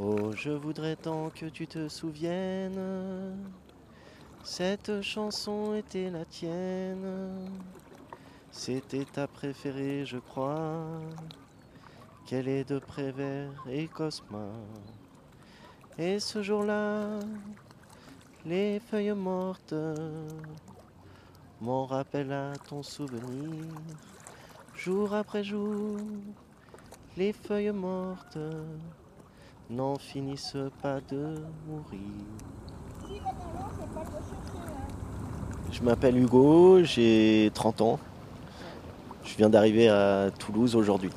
Oh, je voudrais tant que tu te souviennes. Cette chanson était la tienne. C'était ta préférée, je crois. Qu'elle est de Prévert et Cosma. Et ce jour-là, les feuilles mortes m'en rappellent à ton souvenir. Jour après jour, les feuilles mortes n'en finissent pas de mourir. Je m'appelle Hugo, j'ai 30 ans. Je viens d'arriver à Toulouse aujourd'hui,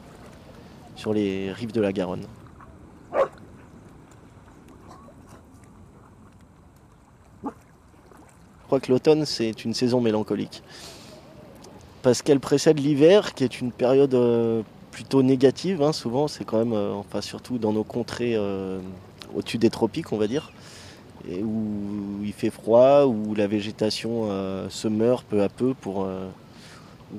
sur les rives de la Garonne. Je crois que l'automne, c'est une saison mélancolique. Parce qu'elle précède l'hiver, qui est une période euh, plutôt négative, hein, souvent. C'est quand même, euh, enfin, surtout dans nos contrées euh, au-dessus des tropiques, on va dire. Où il fait froid, où la végétation se meurt peu à peu pour,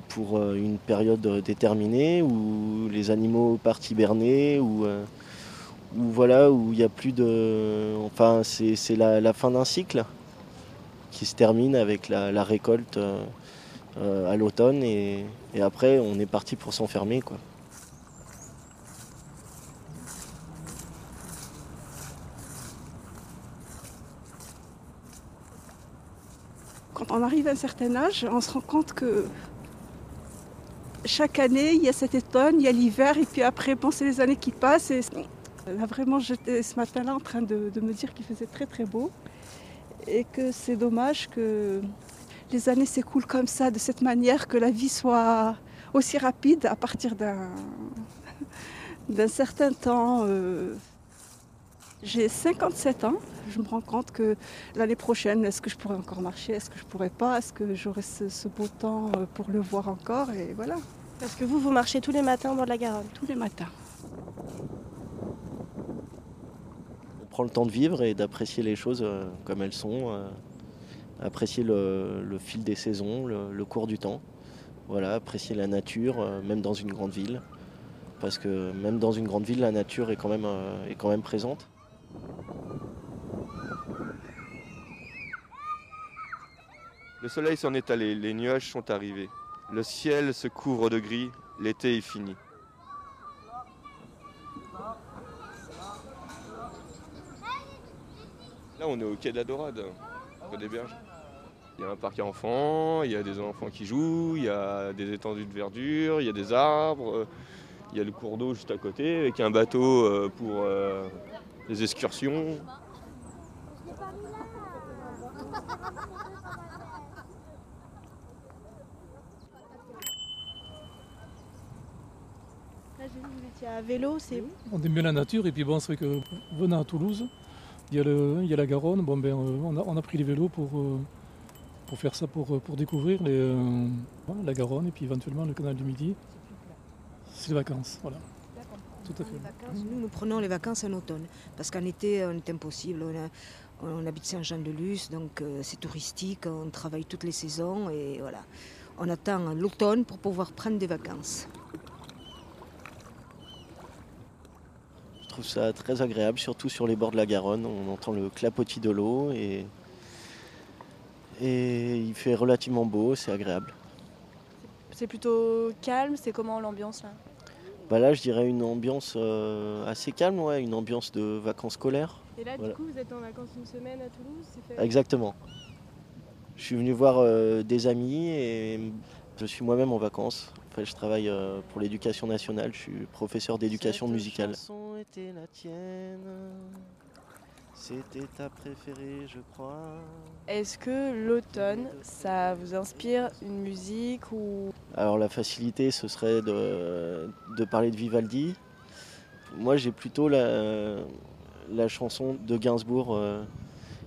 pour une période déterminée, où les animaux partent hiberner, où, voilà, où il n'y a plus de. Enfin, c'est la, la, fin d'un cycle qui se termine avec la, récolte euh, à l'automne et, et, après on est parti pour s'enfermer quoi. Quand on arrive à un certain âge, on se rend compte que chaque année, il y a cet automne, il y a l'hiver, et puis après, bon, c'est les années qui passent. Là, vraiment, j'étais ce matin-là en train de, me dire qu'il faisait très très beau et que c'est dommage que les années s'écoulent comme ça, de cette manière, que la vie soit aussi rapide à partir d'un, d'un certain temps. Euh... J'ai 57 ans. Je me rends compte que l'année prochaine, est-ce que je pourrais encore marcher? Est-ce que je pourrais pas? Est-ce que j'aurai ce, ce, beau temps euh, pour le voir encore? Et voilà. Parce que vous, vous marchez tous les matins au bord de la Garonne Tous les matins. On prend le temps de vivre et d'apprécier les choses euh, comme elles sont. Euh apprécier le, le, fil des saisons, le, le, cours du temps. Voilà, apprécier la nature, même dans une grande ville. Parce que même dans une grande ville, la nature est quand même, est quand même présente. Le soleil s'en est allé, les nuages sont arrivés. Le ciel se couvre de gris, l'été est fini. Là, on est au quai de la Dorade, près des berges. Il y a un parc à enfants, il y a des enfants qui jouent, il y a des étendues de verdure, il y a des arbres, il y a le cours d'eau juste à côté avec un bateau pour les excursions. Là, à vélo, c'est... On aime bien la nature et puis bon, c'est vrai que venant à Toulouse, il y a, le, il y a la Garonne, bon, ben, on, a, on a pris les vélos pour, pour faire ça, pour, pour découvrir les, euh, la Garonne et puis éventuellement le canal du Midi. C'est les vacances, voilà. Tout à fait. Vacances, nous, nous prenons les vacances en automne, parce qu'en été, on est impossible. On, a, on habite Saint-Jean-de-Luz, donc euh, c'est touristique, on travaille toutes les saisons et voilà. On attend l'automne pour pouvoir prendre des vacances. Trouve ça très agréable, surtout sur les bords de la Garonne. On entend le clapotis de l'eau et et il fait relativement beau, c'est agréable. C'est plutôt calme, c'est comment l'ambiance là? Bah Là, je dirais une ambiance euh, assez calme, ouais, une ambiance de vacances scolaires. Et là, voilà. du coup, vous êtes en vacances une semaine à Toulouse fait... Exactement. Je suis venu voir euh, des amis et je suis moi-même en vacances. Enfin, je travaille euh, pour l'éducation nationale, je suis professeur d'éducation musicale. Était la tienne. C'était ta préférée, je crois. Est-ce que l'automne, ça vous inspire une musique ou? Alors la facilité, ce serait de, de parler de Vivaldi. Moi, j'ai plutôt la, la, chanson de Gainsbourg euh,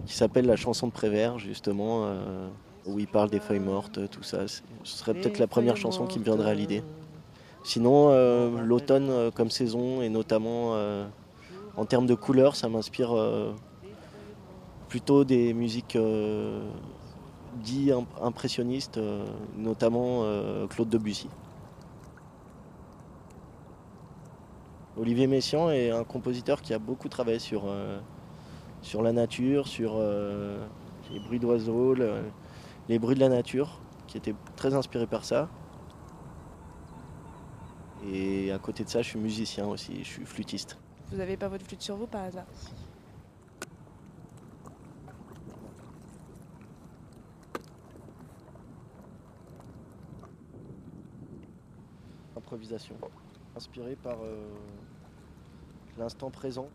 qui s'appelle la chanson de Prévert, justement, euh, où il parle des feuilles mortes, tout ça. Ce serait peut-être la première chanson qui me viendrait à l'idée. Sinon, euh, l'automne euh, comme saison, et notamment euh, en termes de couleurs, ça m'inspire euh, plutôt des musiques euh, dites impressionnistes, euh, notamment Claude Debussy. Olivier Messiaen est un compositeur qui a beaucoup travaillé sur, euh, sur la nature, sur euh, les bruits d'oiseaux, le- les bruits de la nature, qui était très inspiré par ça. Et à côté de ça, je suis musicien aussi, je suis flûtiste. Vous n'avez pas votre flûte sur vous par hasard? Improvisation, inspiré par euh, l'instant présent.